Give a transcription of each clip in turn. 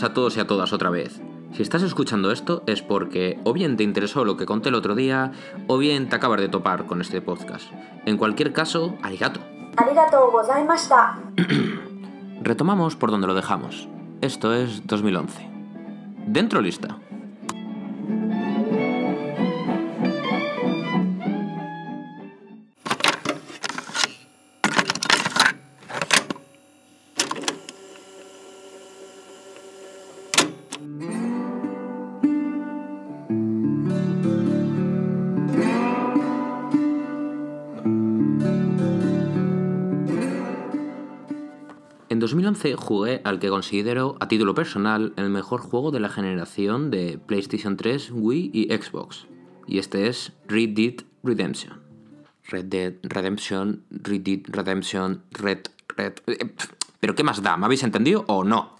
a todos y a todas otra vez. Si estás escuchando esto es porque o bien te interesó lo que conté el otro día o bien te acabas de topar con este podcast. En cualquier caso, arigato. Arigato gozaimashita. Retomamos por donde lo dejamos. Esto es 2011. Dentro lista. 2011 jugué al que considero, a título personal, el mejor juego de la generación de PlayStation 3, Wii y Xbox. Y este es Red Dead Redemption. Red Dead Redemption, Red Dead Redemption, Red... Red... eh, ¿Pero qué más da? ¿Me habéis entendido o no?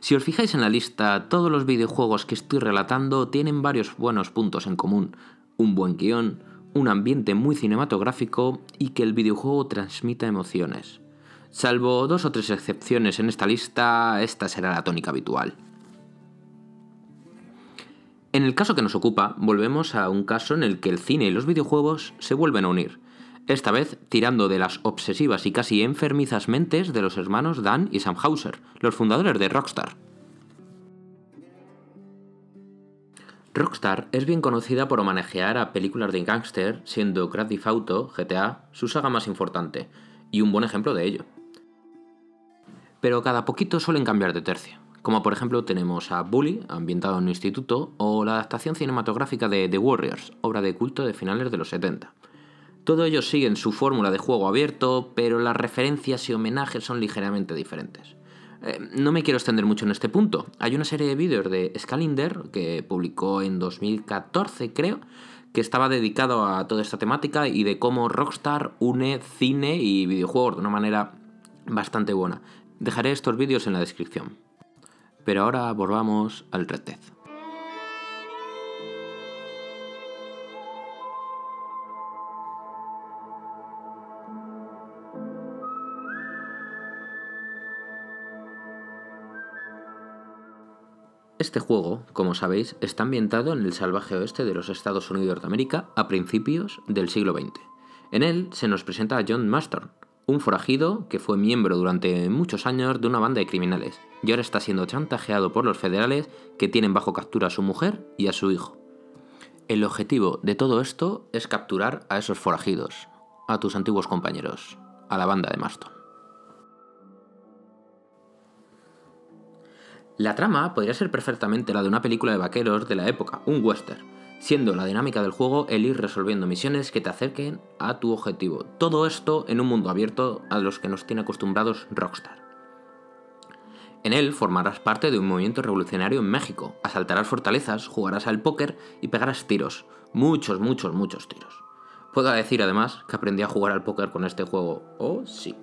Si os fijáis en la lista, todos los videojuegos que estoy relatando tienen varios buenos puntos en común. Un buen guion, un ambiente muy cinematográfico y que el videojuego transmita emociones. Salvo dos o tres excepciones en esta lista, esta será la tónica habitual. En el caso que nos ocupa, volvemos a un caso en el que el cine y los videojuegos se vuelven a unir, esta vez tirando de las obsesivas y casi enfermizas mentes de los hermanos Dan y Sam Hauser, los fundadores de Rockstar. Rockstar es bien conocida por homenajear a películas de gángster, siendo Grand Theft Auto, GTA, su saga más importante, y un buen ejemplo de ello. Pero cada poquito suelen cambiar de tercio, como por ejemplo tenemos a Bully, ambientado en un instituto, o la adaptación cinematográfica de The Warriors, obra de culto de finales de los 70. Todo ello siguen su fórmula de juego abierto, pero las referencias y homenajes son ligeramente diferentes. Eh, no me quiero extender mucho en este punto. Hay una serie de vídeos de Scalinder que publicó en 2014, creo, que estaba dedicado a toda esta temática y de cómo Rockstar une cine y videojuegos de una manera bastante buena. Dejaré estos vídeos en la descripción. Pero ahora volvamos al Red Dead. Este juego, como sabéis, está ambientado en el salvaje oeste de los Estados Unidos de América a principios del siglo XX. En él se nos presenta a John Marston, un forajido que fue miembro durante muchos años de una banda de criminales y ahora está siendo chantajeado por los federales que tienen bajo captura a su mujer y a su hijo. El objetivo de todo esto es capturar a esos forajidos, a tus antiguos compañeros, a la banda de Marston. La trama podría ser perfectamente la de una película de vaqueros de la época, un western, siendo la dinámica del juego el ir resolviendo misiones que te acerquen a tu objetivo. Todo esto en un mundo abierto a los que nos tiene acostumbrados Rockstar. En él formarás parte de un movimiento revolucionario en México, asaltarás fortalezas, jugarás al póker y pegarás tiros. Muchos, muchos, muchos tiros. Puedo decir además que aprendí a jugar al póker con este juego. Oh, sí.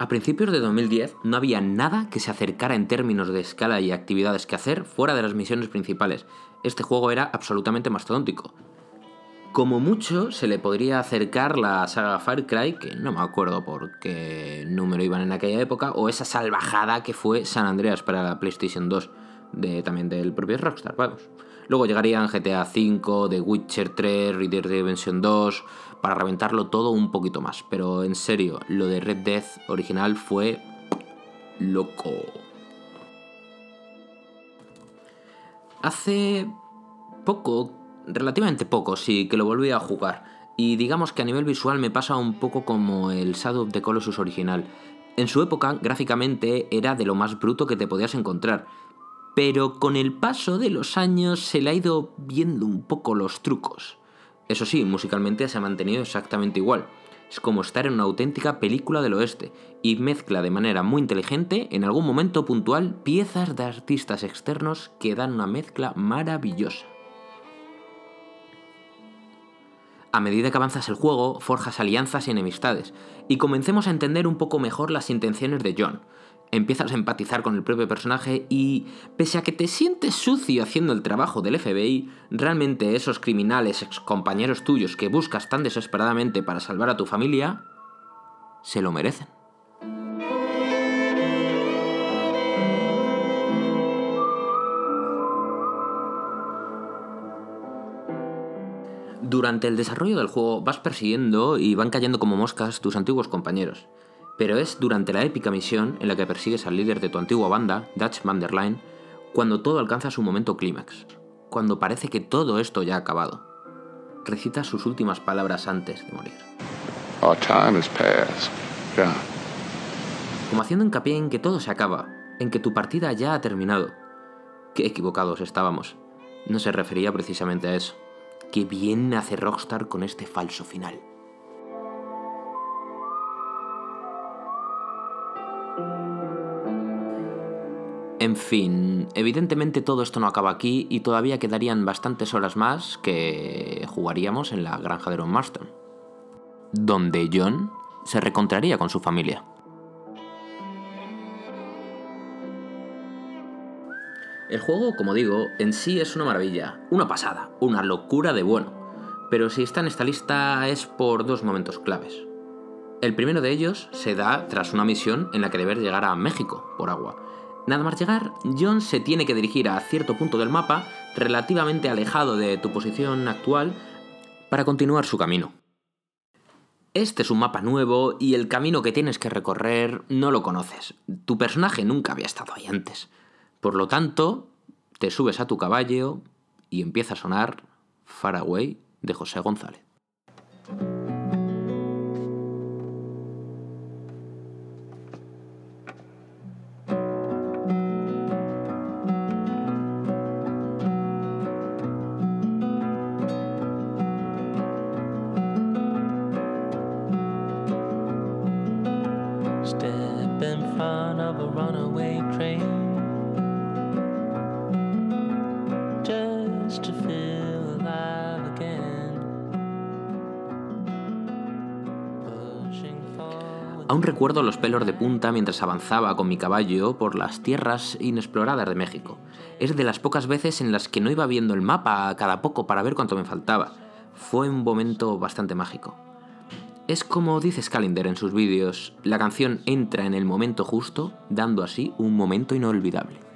A principios de 2010 no había nada que se acercara en términos de escala y actividades que hacer fuera de las misiones principales. Este juego era absolutamente mastodóntico. Como mucho se le podría acercar la saga Far Cry, que no me acuerdo por qué número iban en aquella época, o esa salvajada que fue San Andreas para la PlayStation 2, de, también del propio Rockstar, vamos. Luego llegarían GTA V, The Witcher 3, Red Dead Redemption 2, para reventarlo todo un poquito más. Pero en serio, lo de Red Dead original fue loco. Hace poco, relativamente poco, sí, que lo volví a jugar. Y digamos que a nivel visual me pasa un poco como el Shadow of the Colossus original. En su época, gráficamente, era de lo más bruto que te podías encontrar. Pero con el paso de los años se le ha ido viendo un poco los trucos. Eso sí, musicalmente se ha mantenido exactamente igual. Es como estar en una auténtica película del oeste y mezcla de manera muy inteligente, en algún momento puntual, piezas de artistas externos que dan una mezcla maravillosa. A medida que avanzas el juego, forjas alianzas y enemistades, y comencemos a entender un poco mejor las intenciones de John empiezas a empatizar con el propio personaje y, pese a que te sientes sucio haciendo el trabajo del FBI, realmente esos criminales excompañeros tuyos que buscas tan desesperadamente para salvar a tu familia, se lo merecen. Durante el desarrollo del juego vas persiguiendo y van cayendo como moscas tus antiguos compañeros. Pero es durante la épica misión en la que persigues al líder de tu antigua banda, Dutch Van der Leyen, cuando todo alcanza su momento clímax, cuando parece que todo esto ya ha acabado. Recita sus últimas palabras antes de morir. Our time has passed. Yeah. Como haciendo hincapié en que todo se acaba, en que tu partida ya ha terminado. Qué equivocados estábamos. No se refería precisamente a eso. Qué bien hace Rockstar con este falso final. En fin, evidentemente todo esto no acaba aquí y todavía quedarían bastantes horas más que jugaríamos en la granja de Ron Marston, donde John se recontraría con su familia. El juego, como digo, en sí es una maravilla, una pasada, una locura de bueno, pero si está en esta lista es por dos momentos claves. El primero de ellos se da tras una misión en la que deber llegar a México por agua. Nada más llegar, John se tiene que dirigir a cierto punto del mapa, relativamente alejado de tu posición actual, para continuar su camino. Este es un mapa nuevo y el camino que tienes que recorrer no lo conoces. Tu personaje nunca había estado ahí antes. Por lo tanto, te subes a tu caballo y empieza a sonar Far Away de José González. Aún recuerdo los pelos de punta mientras avanzaba con mi caballo por las tierras inexploradas de México. Es de las pocas veces en las que no iba viendo el mapa cada poco para ver cuánto me faltaba. Fue un momento bastante mágico. Es como dice Scalinder en sus vídeos, la canción entra en el momento justo, dando así un momento inolvidable.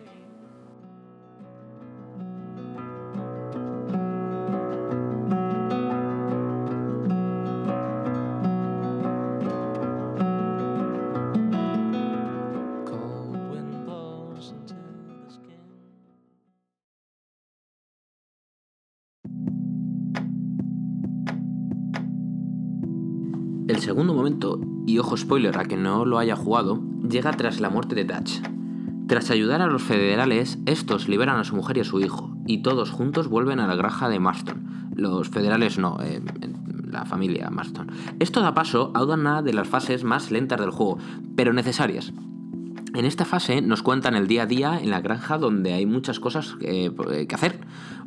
Spoiler a que no lo haya jugado, llega tras la muerte de Dutch. Tras ayudar a los federales, estos liberan a su mujer y a su hijo, y todos juntos vuelven a la granja de Marston. Los federales no, eh, la familia Marston. Esto da paso a una de las fases más lentas del juego, pero necesarias. En esta fase nos cuentan el día a día en la granja donde hay muchas cosas eh, que hacer.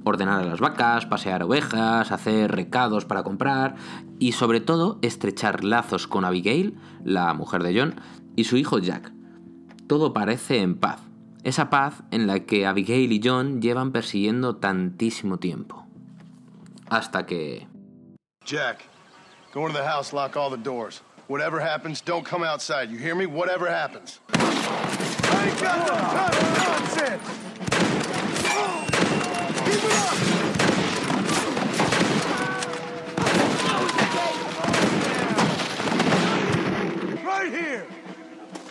Ordenar a las vacas, pasear ovejas, hacer recados para comprar y sobre todo estrechar lazos con Abigail, la mujer de John, y su hijo Jack. Todo parece en paz. Esa paz en la que Abigail y John llevan persiguiendo tantísimo tiempo. Hasta que... Jack, go into the house, lock all the doors. Whatever happens, don't come outside. You hear me? Whatever happens. I ain't got no time for nonsense! Keep it up! Right here!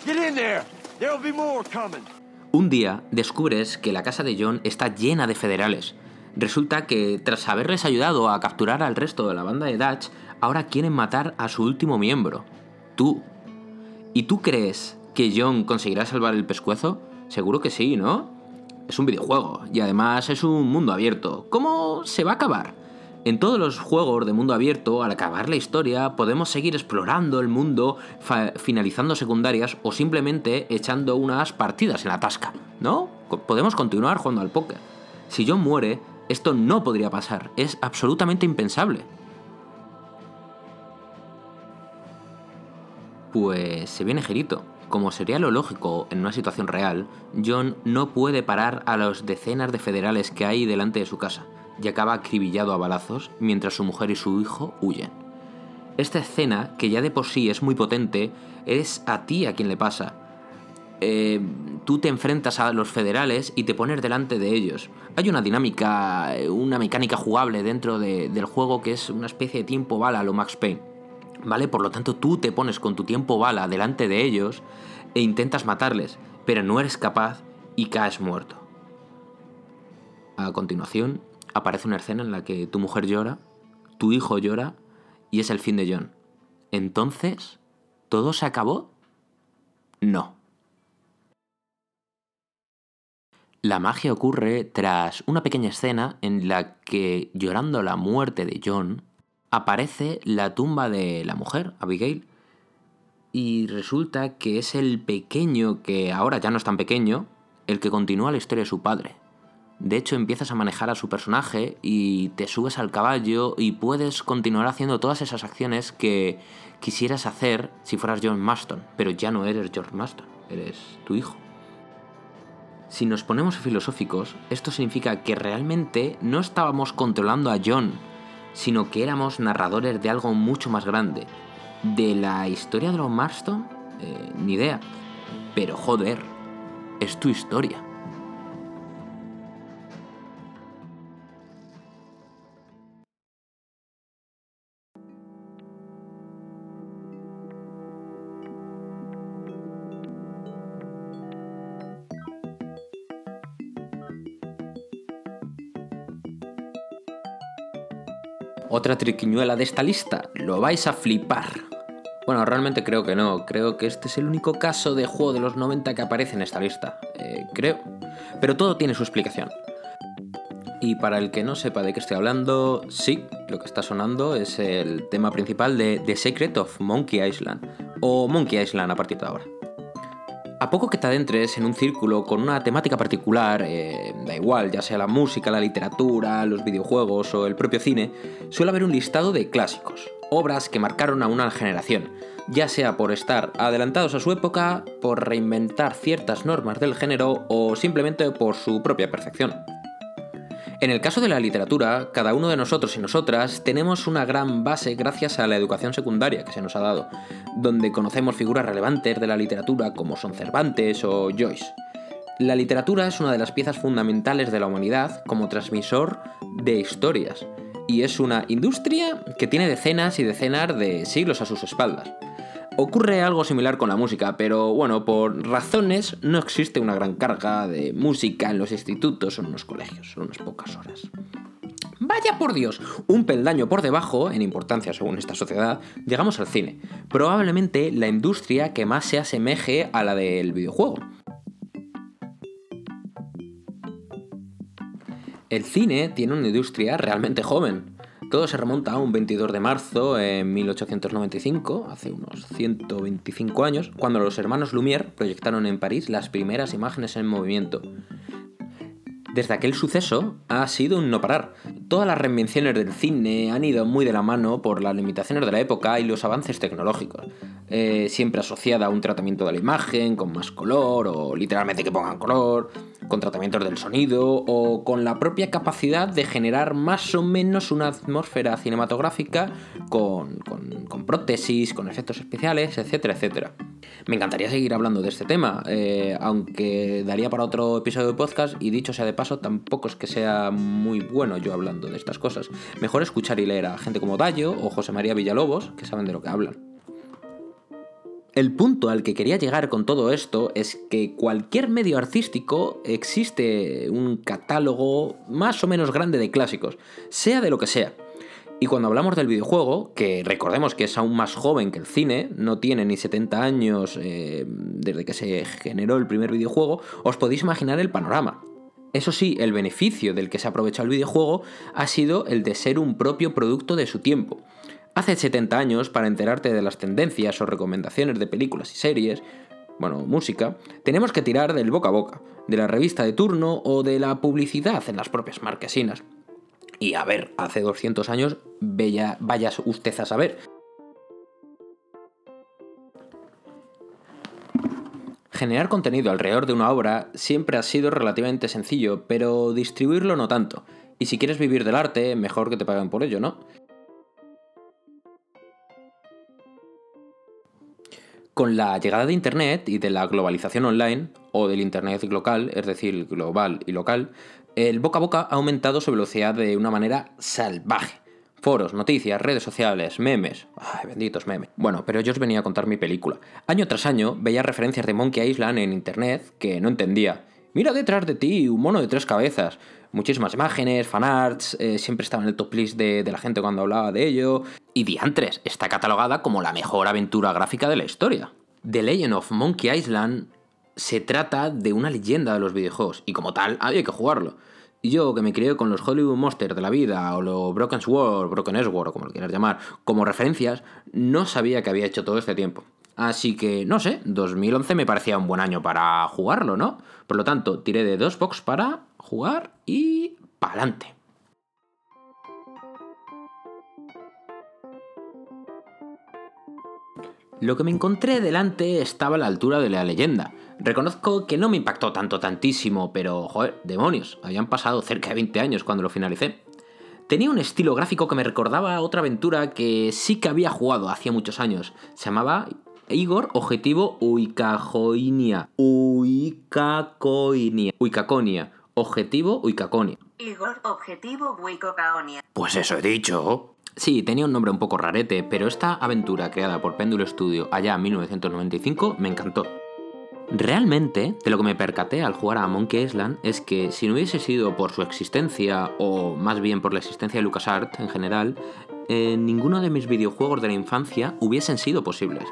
Get in there! There'll be more coming. Un día descubres que la casa de John está llena de federales. Resulta que tras haberles ayudado a capturar al resto de la banda de Dutch, ahora quieren matar a su último miembro, tú. ¿Y tú crees que John conseguirá salvar el pescuezo? Seguro que sí, ¿no? Es un videojuego y además es un mundo abierto. ¿Cómo se va a acabar? En todos los juegos de mundo abierto, al acabar la historia, podemos seguir explorando el mundo, finalizando secundarias o simplemente echando unas partidas en la tasca, ¿no? Podemos continuar jugando al póker. Si John muere, esto no podría pasar, es absolutamente impensable. Pues se viene girito. Como sería lo lógico en una situación real, John no puede parar a las decenas de federales que hay delante de su casa y acaba acribillado a balazos mientras su mujer y su hijo huyen. Esta escena, que ya de por sí es muy potente, es a ti a quien le pasa. Eh, tú te enfrentas a los federales y te pones delante de ellos. Hay una dinámica, eh, una mecánica jugable dentro de- del juego que es una especie de tiempo bala lo Max Payne. ¿Vale? Por lo tanto, tú te pones con tu tiempo bala delante de ellos e intentas matarles, pero no eres capaz y caes muerto. A continuación, aparece una escena en la que tu mujer llora, tu hijo llora y es el fin de John. Entonces, ¿todo se acabó? No. La magia ocurre tras una pequeña escena en la que, llorando la muerte de John, aparece la tumba de la mujer, Abigail, y resulta que es el pequeño, que ahora ya no es tan pequeño, el que continúa la historia de su padre. De hecho, empiezas a manejar a su personaje y te subes al caballo y puedes continuar haciendo todas esas acciones que quisieras hacer si fueras John Marston, pero ya no eres George Marston, eres tu hijo. Si nos ponemos filosóficos, esto significa que realmente no estábamos controlando a John, sino que éramos narradores de algo mucho más grande. ¿De la historia de los Marston? Eh, ni idea. Pero joder, es tu historia. Otra triquiñuela de esta lista, lo vais a flipar. Bueno, realmente creo que no, creo que este es el único caso de juego de los 90 que aparece en esta lista, Eh, creo. Pero todo tiene su explicación. Y para el que no sepa de qué estoy hablando, sí, lo que está sonando es el tema principal de The Secret of Monkey Island, o Monkey Island a partir de ahora. A poco que te adentres en un círculo con una temática particular, eh, da igual, ya sea la música, la literatura, los videojuegos o el propio cine, suele haber un listado de clásicos, obras que marcaron a una generación, ya sea por estar adelantados a su época, por reinventar ciertas normas del género o simplemente por su propia perfección. En el caso de la literatura, cada uno de nosotros y nosotras tenemos una gran base gracias a la educación secundaria que se nos ha dado, donde conocemos figuras relevantes de la literatura como son Cervantes o Joyce. La literatura es una de las piezas fundamentales de la humanidad como transmisor de historias, y es una industria que tiene decenas y decenas de siglos a sus espaldas. Ocurre algo similar con la música, pero bueno, por razones no existe una gran carga de música en los institutos o en los colegios, son unas pocas horas. Vaya por Dios, un peldaño por debajo, en importancia según esta sociedad, llegamos al cine. Probablemente la industria que más se asemeje a la del videojuego. El cine tiene una industria realmente joven. Todo se remonta a un 22 de marzo en 1895, hace unos 125 años, cuando los hermanos Lumière proyectaron en París las primeras imágenes en movimiento. Desde aquel suceso ha sido un no parar. Todas las reinvenciones del cine han ido muy de la mano por las limitaciones de la época y los avances tecnológicos. Eh, siempre asociada a un tratamiento de la imagen, con más color, o literalmente que pongan color, con tratamientos del sonido, o con la propia capacidad de generar más o menos una atmósfera cinematográfica con, con- con prótesis, con efectos especiales, etcétera, etcétera. Me encantaría seguir hablando de este tema, eh, aunque daría para otro episodio de podcast y dicho sea de paso, tampoco es que sea muy bueno yo hablando de estas cosas. Mejor escuchar y leer a gente como Dayo o José María Villalobos, que saben de lo que hablan. El punto al que quería llegar con todo esto es que cualquier medio artístico existe un catálogo más o menos grande de clásicos, sea de lo que sea. Y cuando hablamos del videojuego, que recordemos que es aún más joven que el cine, no tiene ni 70 años eh, desde que se generó el primer videojuego, os podéis imaginar el panorama. Eso sí, el beneficio del que se ha aprovechado el videojuego ha sido el de ser un propio producto de su tiempo. Hace 70 años, para enterarte de las tendencias o recomendaciones de películas y series, bueno, música, tenemos que tirar del boca a boca, de la revista de turno o de la publicidad en las propias marquesinas. Y a ver, hace 200 años, vaya, vayas usted a saber. Generar contenido alrededor de una obra siempre ha sido relativamente sencillo, pero distribuirlo no tanto. Y si quieres vivir del arte, mejor que te paguen por ello, ¿no? Con la llegada de Internet y de la globalización online, o del Internet local, es decir, global y local, el boca a boca ha aumentado su velocidad de una manera salvaje. Foros, noticias, redes sociales, memes. Ay, benditos memes. Bueno, pero yo os venía a contar mi película. Año tras año veía referencias de Monkey Island en internet que no entendía. Mira detrás de ti un mono de tres cabezas. Muchísimas imágenes, fanarts, eh, siempre estaba en el top list de, de la gente cuando hablaba de ello. Y Diantres está catalogada como la mejor aventura gráfica de la historia. The Legend of Monkey Island se trata de una leyenda de los videojuegos y como tal había que jugarlo. Y yo, que me crié con los Hollywood Monsters de la vida, o los Broken Sword, Broken Sword, o como lo quieras llamar, como referencias, no sabía que había hecho todo este tiempo. Así que, no sé, 2011 me parecía un buen año para jugarlo, ¿no? Por lo tanto, tiré de dos box para jugar y pa'lante. Lo que me encontré delante estaba a la altura de la leyenda. Reconozco que no me impactó tanto, tantísimo, pero, joder, demonios, habían pasado cerca de 20 años cuando lo finalicé. Tenía un estilo gráfico que me recordaba a otra aventura que sí que había jugado hacía muchos años. Se llamaba Igor Objetivo Uicajoinia. Uicacoinia. Uicaconia. Objetivo Uicaconia. Igor Objetivo Buicocaonia. Pues eso he dicho. Sí, tenía un nombre un poco rarete, pero esta aventura creada por Péndulo Studio allá en 1995 me encantó. Realmente, de lo que me percaté al jugar a Monkey Island es que si no hubiese sido por su existencia, o más bien por la existencia de LucasArts en general, eh, ninguno de mis videojuegos de la infancia hubiesen sido posibles.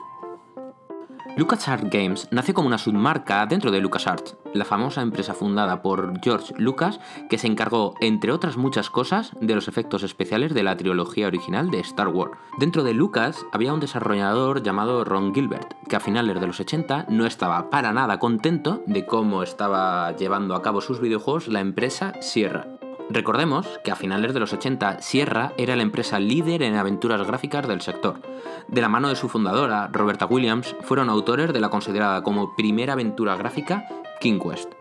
LucasArts Games nació como una submarca dentro de LucasArts, la famosa empresa fundada por George Lucas que se encargó, entre otras muchas cosas, de los efectos especiales de la trilogía original de Star Wars. Dentro de Lucas había un desarrollador llamado Ron Gilbert, que a finales de los 80 no estaba para nada contento de cómo estaba llevando a cabo sus videojuegos la empresa Sierra. Recordemos que a finales de los 80 Sierra era la empresa líder en aventuras gráficas del sector. De la mano de su fundadora, Roberta Williams, fueron autores de la considerada como primera aventura gráfica King Quest,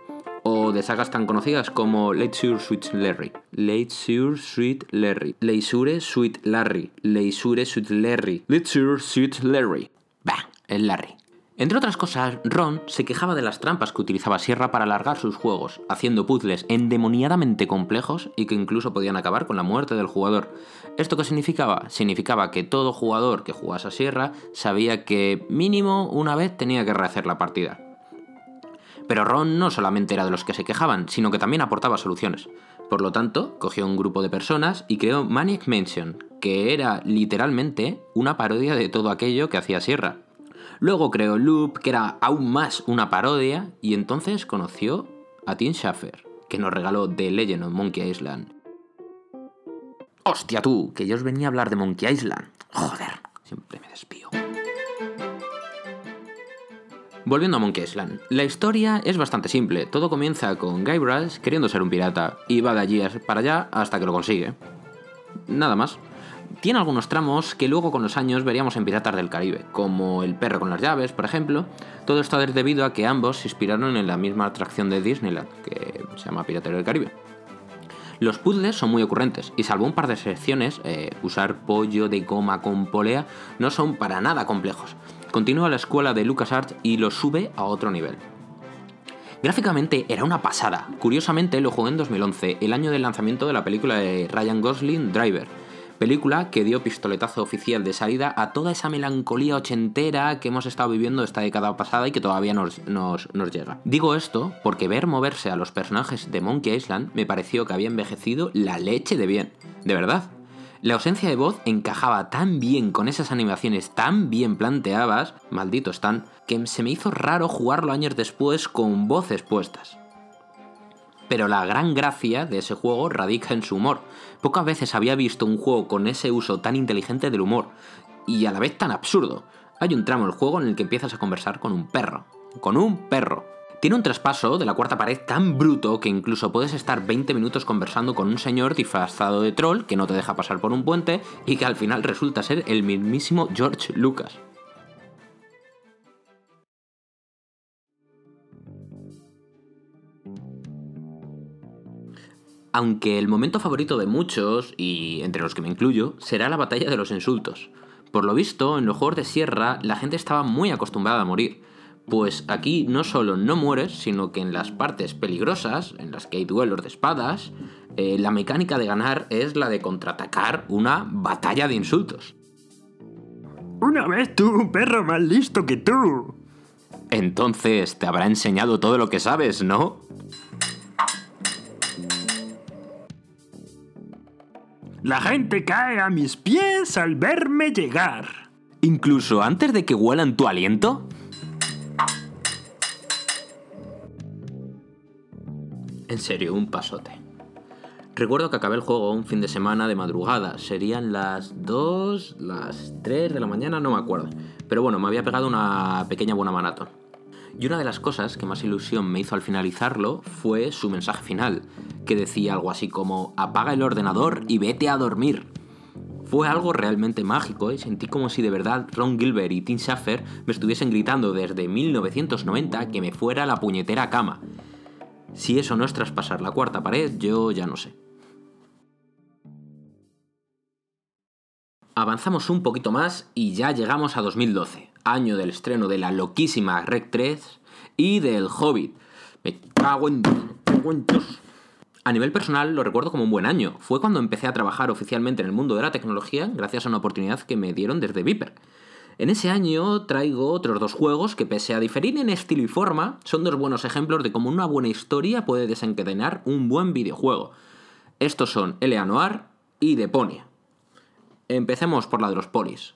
o de sagas tan conocidas como Leisure Suite Larry, Leisure Suite Larry, Leisure Suite Larry, Leisure Suite Larry, Leisure Suite Larry. Bah, el Larry. Entre otras cosas, Ron se quejaba de las trampas que utilizaba Sierra para alargar sus juegos, haciendo puzzles endemoniadamente complejos y que incluso podían acabar con la muerte del jugador. ¿Esto qué significaba? Significaba que todo jugador que jugase a Sierra sabía que mínimo una vez tenía que rehacer la partida. Pero Ron no solamente era de los que se quejaban, sino que también aportaba soluciones. Por lo tanto, cogió un grupo de personas y creó Maniac Mansion, que era literalmente una parodia de todo aquello que hacía Sierra. Luego creó Loop, que era aún más una parodia, y entonces conoció a Tim Schafer, que nos regaló The Legend of Monkey Island. ¡Hostia tú! Que yo os venía a hablar de Monkey Island. Joder, siempre me despío. Volviendo a Monkey Island, la historia es bastante simple. Todo comienza con Guybrush queriendo ser un pirata y va de allí para allá hasta que lo consigue. Nada más. Tiene algunos tramos que luego con los años veríamos en Piratas del Caribe, como El perro con las llaves, por ejemplo. Todo esto es debido a que ambos se inspiraron en la misma atracción de Disneyland, que se llama Piratas del Caribe. Los puzzles son muy ocurrentes y salvo un par de secciones, eh, usar pollo de goma con polea no son para nada complejos. Continúa la escuela de LucasArts y lo sube a otro nivel. Gráficamente era una pasada. Curiosamente lo jugué en 2011, el año del lanzamiento de la película de Ryan Gosling Driver, película que dio pistoletazo oficial de salida a toda esa melancolía ochentera que hemos estado viviendo esta década pasada y que todavía nos, nos, nos llega. Digo esto porque ver moverse a los personajes de Monkey Island me pareció que había envejecido la leche de bien. De verdad. La ausencia de voz encajaba tan bien con esas animaciones tan bien planteadas, malditos tan, que se me hizo raro jugarlo años después con voces puestas. Pero la gran gracia de ese juego radica en su humor. Pocas veces había visto un juego con ese uso tan inteligente del humor, y a la vez tan absurdo. Hay un tramo del juego en el que empiezas a conversar con un perro. Con un perro. Tiene un traspaso de la cuarta pared tan bruto que incluso puedes estar 20 minutos conversando con un señor disfrazado de troll que no te deja pasar por un puente y que al final resulta ser el mismísimo George Lucas. Aunque el momento favorito de muchos, y entre los que me incluyo, será la batalla de los insultos. Por lo visto, en los juegos de sierra la gente estaba muy acostumbrada a morir. Pues aquí no solo no mueres, sino que en las partes peligrosas, en las que hay duelos de espadas, eh, la mecánica de ganar es la de contraatacar una batalla de insultos. Una vez tuve un perro más listo que tú. Entonces te habrá enseñado todo lo que sabes, ¿no? La gente cae a mis pies al verme llegar. Incluso antes de que huelan tu aliento. En serio, un pasote. Recuerdo que acabé el juego un fin de semana de madrugada. Serían las 2, las 3 de la mañana, no me acuerdo. Pero bueno, me había pegado una pequeña buena maratón. Y una de las cosas que más ilusión me hizo al finalizarlo fue su mensaje final, que decía algo así como apaga el ordenador y vete a dormir. Fue algo realmente mágico y sentí como si de verdad Ron Gilbert y Tim Schafer me estuviesen gritando desde 1990 que me fuera la puñetera cama. Si eso no es traspasar la cuarta pared, yo ya no sé. Avanzamos un poquito más y ya llegamos a 2012, año del estreno de la loquísima Rec 3 y del Hobbit. Me cago en. A nivel personal lo recuerdo como un buen año. Fue cuando empecé a trabajar oficialmente en el mundo de la tecnología gracias a una oportunidad que me dieron desde Viper. En ese año traigo otros dos juegos que pese a diferir en estilo y forma, son dos buenos ejemplos de cómo una buena historia puede desencadenar un buen videojuego. Estos son L.A. Noir y Deponia. Empecemos por la de los polis.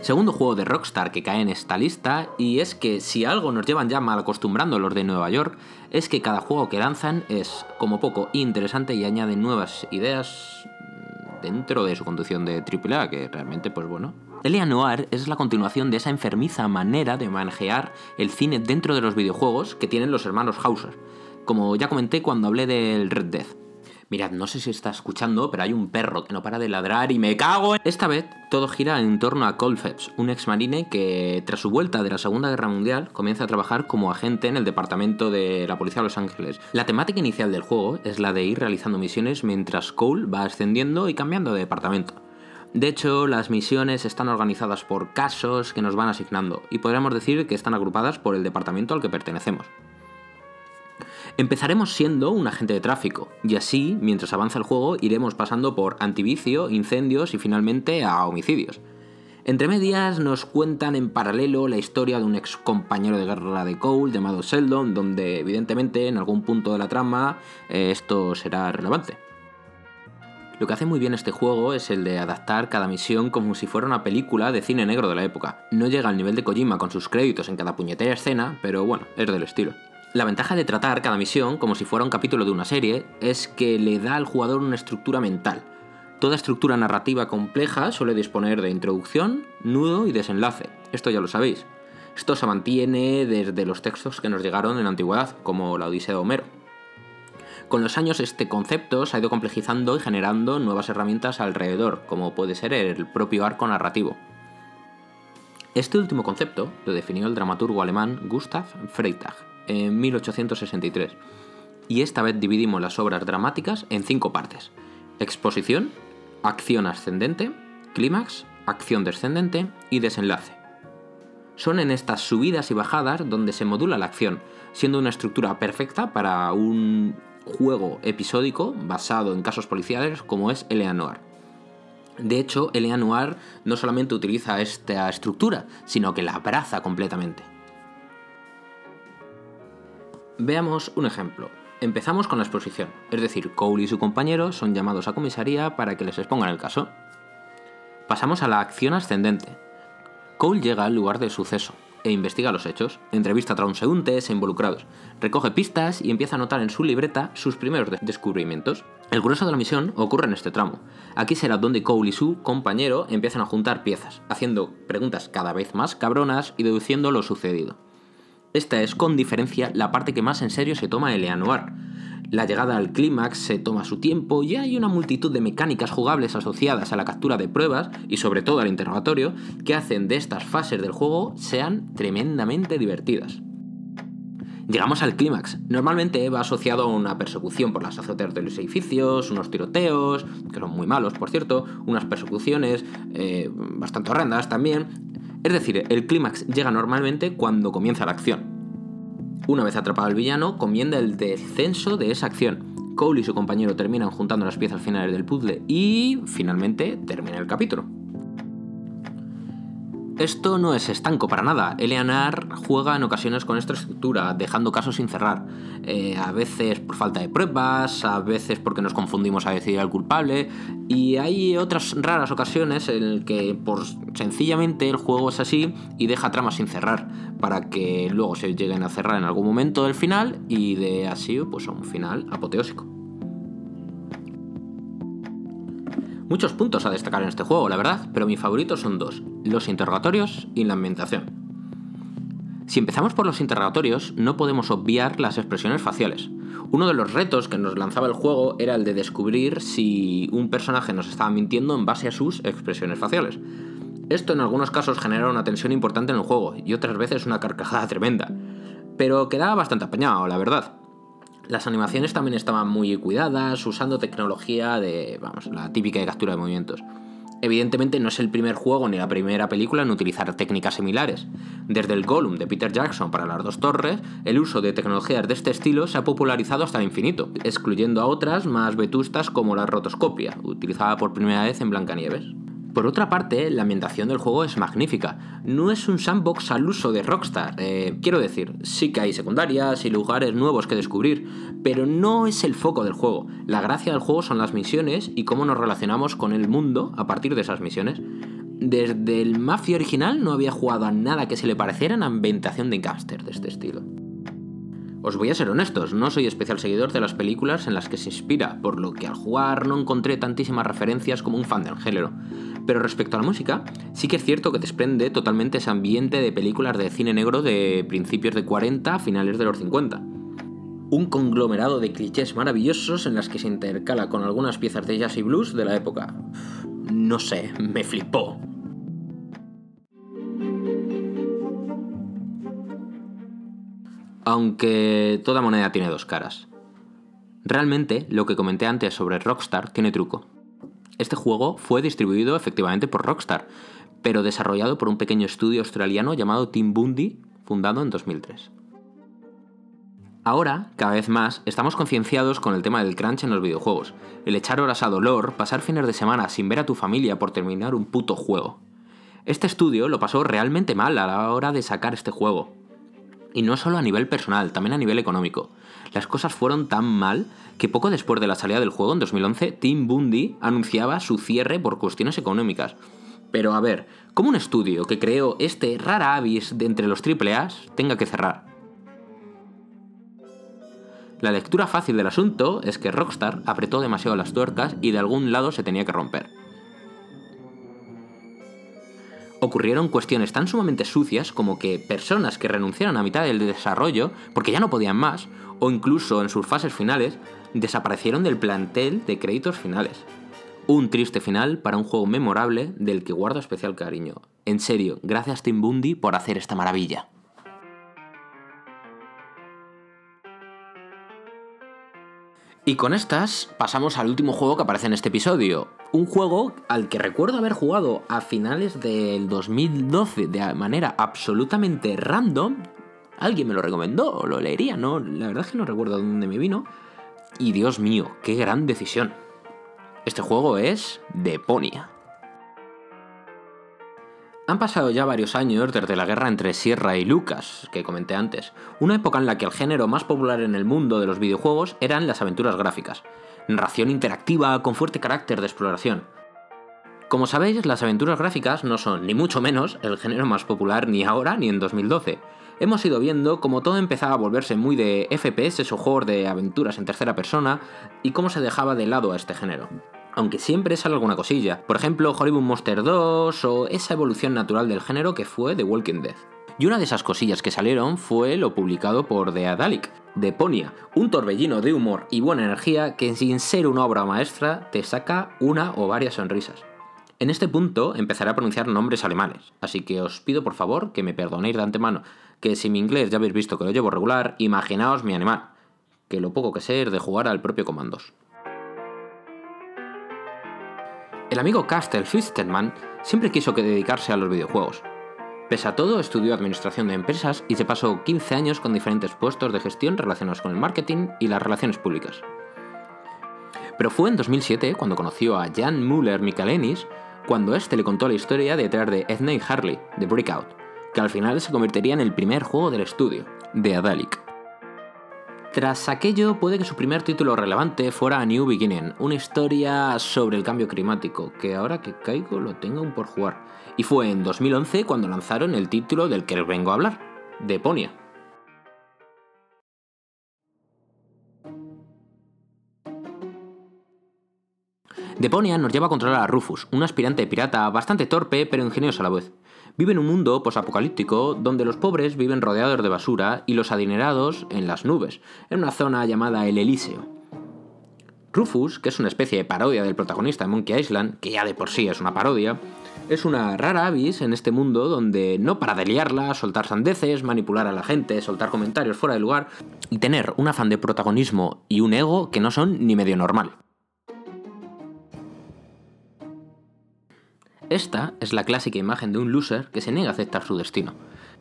Segundo juego de Rockstar que cae en esta lista, y es que si algo nos llevan ya mal acostumbrando los de Nueva York, es que cada juego que lanzan es como poco interesante y añaden nuevas ideas dentro de su conducción de AAA, que realmente, pues bueno. Elia Noir es la continuación de esa enfermiza manera de manejar el cine dentro de los videojuegos que tienen los hermanos Hauser, como ya comenté cuando hablé del Red Dead. Mirad, no sé si está escuchando, pero hay un perro que no para de ladrar y me cago en... Esta vez todo gira en torno a Cole Phelps, un ex marine que tras su vuelta de la Segunda Guerra Mundial comienza a trabajar como agente en el departamento de la Policía de Los Ángeles. La temática inicial del juego es la de ir realizando misiones mientras Cole va ascendiendo y cambiando de departamento. De hecho, las misiones están organizadas por casos que nos van asignando y podríamos decir que están agrupadas por el departamento al que pertenecemos. Empezaremos siendo un agente de tráfico, y así, mientras avanza el juego, iremos pasando por antivicio, incendios y finalmente a homicidios. Entre medias nos cuentan en paralelo la historia de un ex compañero de guerra de Cole llamado Sheldon, donde evidentemente en algún punto de la trama eh, esto será relevante. Lo que hace muy bien este juego es el de adaptar cada misión como si fuera una película de cine negro de la época. No llega al nivel de Kojima con sus créditos en cada puñetera escena, pero bueno, es del estilo. La ventaja de tratar cada misión como si fuera un capítulo de una serie es que le da al jugador una estructura mental. Toda estructura narrativa compleja suele disponer de introducción, nudo y desenlace. Esto ya lo sabéis. Esto se mantiene desde los textos que nos llegaron en la antigüedad, como la Odisea de Homero. Con los años este concepto se ha ido complejizando y generando nuevas herramientas alrededor, como puede ser el propio arco narrativo. Este último concepto lo definió el dramaturgo alemán Gustav Freytag en 1863, y esta vez dividimos las obras dramáticas en cinco partes. Exposición, acción ascendente, clímax, acción descendente y desenlace. Son en estas subidas y bajadas donde se modula la acción, siendo una estructura perfecta para un juego episódico basado en casos policiales como es L.A. Noir. De hecho, L.A. Noir no solamente utiliza esta estructura, sino que la abraza completamente. Veamos un ejemplo. Empezamos con la exposición, es decir, Cole y su compañero son llamados a comisaría para que les expongan el caso. Pasamos a la acción ascendente. Cole llega al lugar del suceso e investiga los hechos, entrevista a transeúntes e involucrados, recoge pistas y empieza a anotar en su libreta sus primeros de- descubrimientos. El grueso de la misión ocurre en este tramo. Aquí será donde Cole y su compañero empiezan a juntar piezas, haciendo preguntas cada vez más cabronas y deduciendo lo sucedido. Esta es con diferencia la parte que más en serio se toma L.A. Noir. La llegada al clímax se toma su tiempo y hay una multitud de mecánicas jugables asociadas a la captura de pruebas y sobre todo al interrogatorio que hacen de estas fases del juego sean tremendamente divertidas. Llegamos al clímax. Normalmente va asociado a una persecución por las azoteas de los edificios, unos tiroteos, que son muy malos, por cierto, unas persecuciones eh, bastante horrendas también. Es decir, el clímax llega normalmente cuando comienza la acción. Una vez atrapado el villano, comienza el descenso de esa acción. Cole y su compañero terminan juntando las piezas finales del puzzle y finalmente termina el capítulo. Esto no es estanco para nada. Eleanor juega en ocasiones con esta estructura, dejando casos sin cerrar. Eh, a veces por falta de pruebas, a veces porque nos confundimos a decidir al culpable. Y hay otras raras ocasiones en las que por sencillamente el juego es así y deja tramas sin cerrar. Para que luego se lleguen a cerrar en algún momento del final y de así pues a un final apoteósico. Muchos puntos a destacar en este juego, la verdad, pero mis favoritos son dos, los interrogatorios y la ambientación. Si empezamos por los interrogatorios, no podemos obviar las expresiones faciales. Uno de los retos que nos lanzaba el juego era el de descubrir si un personaje nos estaba mintiendo en base a sus expresiones faciales. Esto en algunos casos genera una tensión importante en el juego y otras veces una carcajada tremenda. Pero quedaba bastante apañado, la verdad. Las animaciones también estaban muy cuidadas, usando tecnología de, vamos, la típica de captura de movimientos. Evidentemente no es el primer juego ni la primera película en utilizar técnicas similares. Desde el Gollum de Peter Jackson para las dos torres, el uso de tecnologías de este estilo se ha popularizado hasta el infinito, excluyendo a otras más vetustas como la rotoscopia, utilizada por primera vez en Blancanieves. Por otra parte, la ambientación del juego es magnífica. No es un sandbox al uso de Rockstar. eh, quiero decir, sí que hay secundarias y lugares nuevos que descubrir, pero no es el foco del juego. La gracia del juego son las misiones y cómo nos relacionamos con el mundo a partir de esas misiones. Desde el Mafia original no había jugado a nada que se le pareciera en ambientación de Gangster de este estilo. Os voy a ser honestos, no soy especial seguidor de las películas en las que se inspira, por lo que al jugar no encontré tantísimas referencias como un fan del género. Pero respecto a la música, sí que es cierto que desprende totalmente ese ambiente de películas de cine negro de principios de 40 a finales de los 50. Un conglomerado de clichés maravillosos en las que se intercala con algunas piezas de jazz y blues de la época. No sé, me flipó. Aunque toda moneda tiene dos caras. Realmente, lo que comenté antes sobre Rockstar tiene truco. Este juego fue distribuido efectivamente por Rockstar, pero desarrollado por un pequeño estudio australiano llamado Team Bundy, fundado en 2003. Ahora, cada vez más, estamos concienciados con el tema del crunch en los videojuegos, el echar horas a dolor, pasar fines de semana sin ver a tu familia por terminar un puto juego. Este estudio lo pasó realmente mal a la hora de sacar este juego, y no solo a nivel personal, también a nivel económico. Las cosas fueron tan mal que poco después de la salida del juego, en 2011, Tim Bundy anunciaba su cierre por cuestiones económicas. Pero a ver, ¿cómo un estudio que creó este rara avis de entre los AAA tenga que cerrar? La lectura fácil del asunto es que Rockstar apretó demasiado las tuercas y de algún lado se tenía que romper. Ocurrieron cuestiones tan sumamente sucias como que personas que renunciaron a mitad del desarrollo porque ya no podían más, o incluso en sus fases finales, desaparecieron del plantel de créditos finales. Un triste final para un juego memorable del que guardo especial cariño. En serio, gracias Tim Bundy por hacer esta maravilla. Y con estas pasamos al último juego que aparece en este episodio. Un juego al que recuerdo haber jugado a finales del 2012 de manera absolutamente random. Alguien me lo recomendó, lo leería, ¿no? La verdad es que no recuerdo dónde me vino. Y Dios mío, qué gran decisión. Este juego es Deponia. Han pasado ya varios años desde la guerra entre Sierra y Lucas, que comenté antes, una época en la que el género más popular en el mundo de los videojuegos eran las aventuras gráficas, narración interactiva con fuerte carácter de exploración. Como sabéis, las aventuras gráficas no son ni mucho menos el género más popular ni ahora ni en 2012. Hemos ido viendo cómo todo empezaba a volverse muy de FPS o juegos de aventuras en tercera persona y cómo se dejaba de lado a este género aunque siempre sale alguna cosilla. Por ejemplo, Hollywood Monster 2 o esa evolución natural del género que fue The Walking Dead. Y una de esas cosillas que salieron fue lo publicado por The Adalic, Deponia, un torbellino de humor y buena energía que sin ser una obra maestra te saca una o varias sonrisas. En este punto empezaré a pronunciar nombres alemanes, así que os pido por favor que me perdonéis de antemano, que si mi inglés ya habéis visto que lo llevo regular, imaginaos mi animal, que lo poco que sé es de jugar al propio Comandos. El amigo Castel Fisterman siempre quiso que dedicarse a los videojuegos. Pese a todo, estudió administración de empresas y se pasó 15 años con diferentes puestos de gestión relacionados con el marketing y las relaciones públicas. Pero fue en 2007 cuando conoció a Jan Müller Michalenis, cuando este le contó la historia detrás de Ethne Harley, de Breakout, que al final se convertiría en el primer juego del estudio, de Adalic. Tras aquello, puede que su primer título relevante fuera A New Beginning, una historia sobre el cambio climático, que ahora que caigo lo tengo por jugar. Y fue en 2011 cuando lanzaron el título del que vengo a hablar, Deponia. Deponia nos lleva a controlar a Rufus, un aspirante pirata bastante torpe pero ingenioso a la vez. Vive en un mundo posapocalíptico donde los pobres viven rodeados de basura y los adinerados en las nubes, en una zona llamada el Elíseo. Rufus, que es una especie de parodia del protagonista de Monkey Island, que ya de por sí es una parodia, es una rara avis en este mundo donde no para de liarla, soltar sandeces, manipular a la gente, soltar comentarios fuera de lugar y tener un afán de protagonismo y un ego que no son ni medio normal. Esta es la clásica imagen de un loser que se niega a aceptar su destino.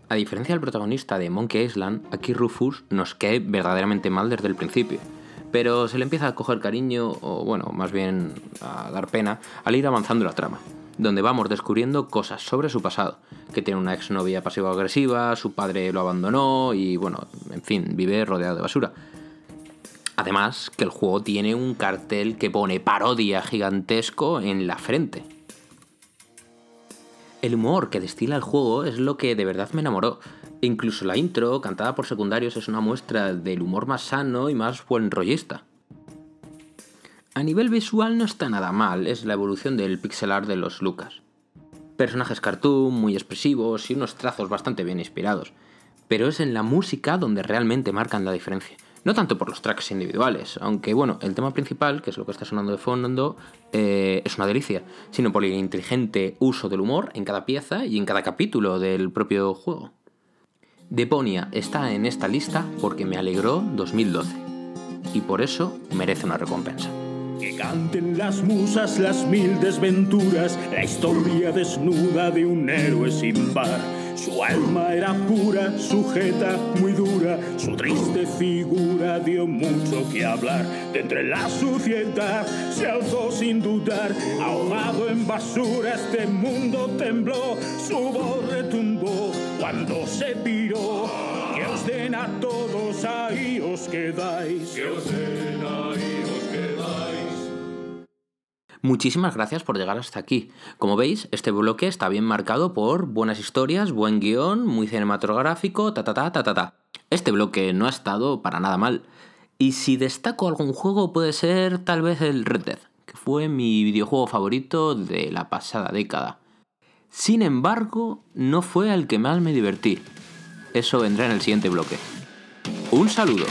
A diferencia del protagonista de Monkey Island, aquí Rufus nos cae verdaderamente mal desde el principio, pero se le empieza a coger cariño, o bueno, más bien a dar pena, al ir avanzando la trama, donde vamos descubriendo cosas sobre su pasado, que tiene una exnovia pasivo-agresiva, su padre lo abandonó y bueno, en fin, vive rodeado de basura. Además, que el juego tiene un cartel que pone parodia gigantesco en la frente, el humor que destila el juego es lo que de verdad me enamoró. Incluso la intro, cantada por secundarios, es una muestra del humor más sano y más buen rollista. A nivel visual no está nada mal, es la evolución del pixel art de los Lucas. Personajes cartoon muy expresivos y unos trazos bastante bien inspirados. Pero es en la música donde realmente marcan la diferencia. No tanto por los tracks individuales, aunque bueno, el tema principal, que es lo que está sonando de fondo, eh, es una delicia, sino por el inteligente uso del humor en cada pieza y en cada capítulo del propio juego. Deponia está en esta lista porque me alegró 2012 y por eso merece una recompensa. Que canten las musas las mil desventuras, la historia desnuda de un héroe sin. Su alma era pura, sujeta, muy dura, su triste figura dio mucho que hablar. De entre la suciedad se alzó sin dudar, ahogado en basura este mundo tembló, su voz retumbó cuando se piró. Que os den a todos, ahí os quedáis. Que os den, ahí. Muchísimas gracias por llegar hasta aquí. Como veis, este bloque está bien marcado por buenas historias, buen guion, muy cinematográfico, ta ta ta ta ta ta. Este bloque no ha estado para nada mal. Y si destaco algún juego puede ser tal vez el Red Dead, que fue mi videojuego favorito de la pasada década. Sin embargo, no fue el que más me divertí. Eso vendrá en el siguiente bloque. Un saludo.